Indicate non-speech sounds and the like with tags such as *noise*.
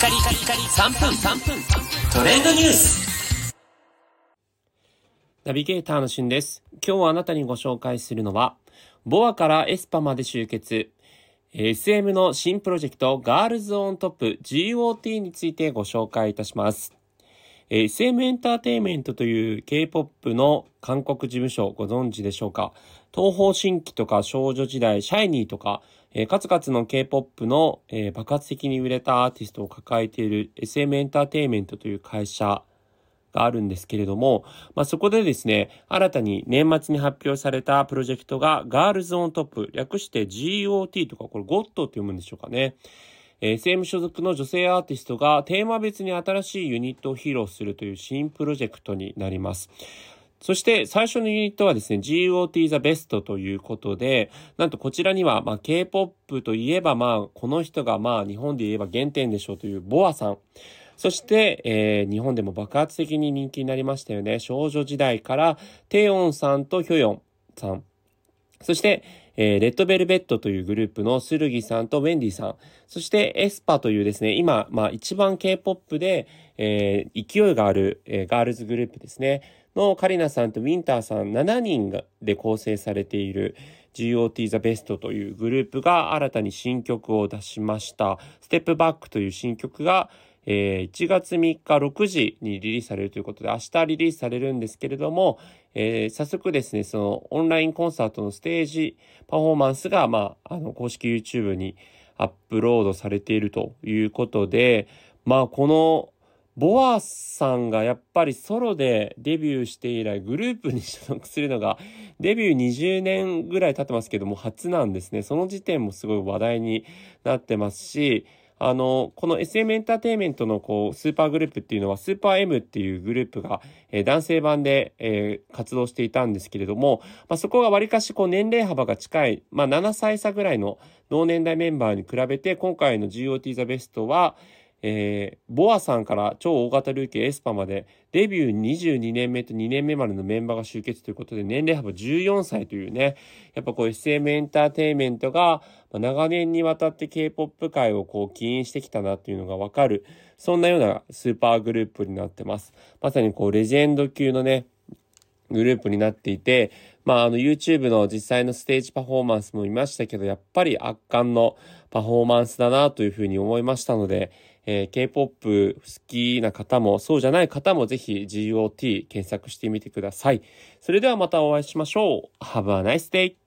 カリカリカリ3分3分トレンドニュースナビゲーターのしゅんです。今日あなたにご紹介するのは、 BoAからエスパまで集結、SM の新プロジェクトガールズオントップ GOT についてご紹介いたします。SM エンターテイメントという K-POP の韓国事務所ご存知でしょうか？東方神起とか少女時代、シャイニーとか、えー数々の K-POP の、えー爆発的に売れたアーティストを抱えている SM エンターテイメントという会社があるんですけれども、まあ、そこでですね、新たに年末に発表されたプロジェクトがガールズオントップ、略して GOT とか、これ GOT って読むんでしょうかね。SM 所属の女性アーティストがテーマ別に新しいユニットを披露するという新プロジェクトになります。そして最初のユニットはですね、GOT The Best ということで、なんとこちらには、まあ、K-POP といえば、まあ、この人が、まあ、日本で言えば原点でしょうというボアさん。そして、えー日本でも爆発的に人気になりましたよね。少女時代から、テヨンさんとヒョヨンさん。そして、えーレッドベルベットというグループのスルギさんとウェンディさん。そして、エスパというですね、今、まあ一番 K-POP で、えー勢いがある、えーガールズグループですね。のカリナさんとウィンターさん7人で構成されている GOT The Best というグループが新たに新曲を出しました。ステップバックという新曲が、え1月3日6時にリリースされるということで、明日リリースされるんですけれども、えー早速ですね、そのオンラインコンサートのステージパフォーマンスが、まあ、あの、公式 YouTube にアップロードされているということで、まあ、この、ボアさんがやっぱりソロでデビューして以来グループに所属するのが *laughs* デビュー20年ぐらい経ってますけども初なんですね。その時点もすごい話題になってますし、あの、この SM エンターテインメントのこう、スーパーグループっていうのは、スーパー M っていうグループが、えー男性版で、えー活動していたんですけれども、まあ、そこがわりかしこう、年齢幅が近い、まあ、7歳差ぐらいの同年代メンバーに比べて、今回の GOT The Best は、えーボアさんから超大型ルーキーエスパまでデビュー22年目と2年目までのメンバーが集結ということで年齢幅14歳というね、やっぱこう SM エンターテインメントが長年にわたって K-POP 界をこう起因してきたなっていうのがわかる、そんなようなスーパーグループになってます。まさにこうレジェンド級のね、グループになっていて、まあ、あの YouTube の実際のステージパフォーマンスも見ましたけど、やっぱり圧巻のパフォーマンスだなというふうに思いましたので、えー K-POP 好きな方も、そうじゃない方もぜひ GOT 検索してみてください。それではまたお会いしましょう。Have a nice day!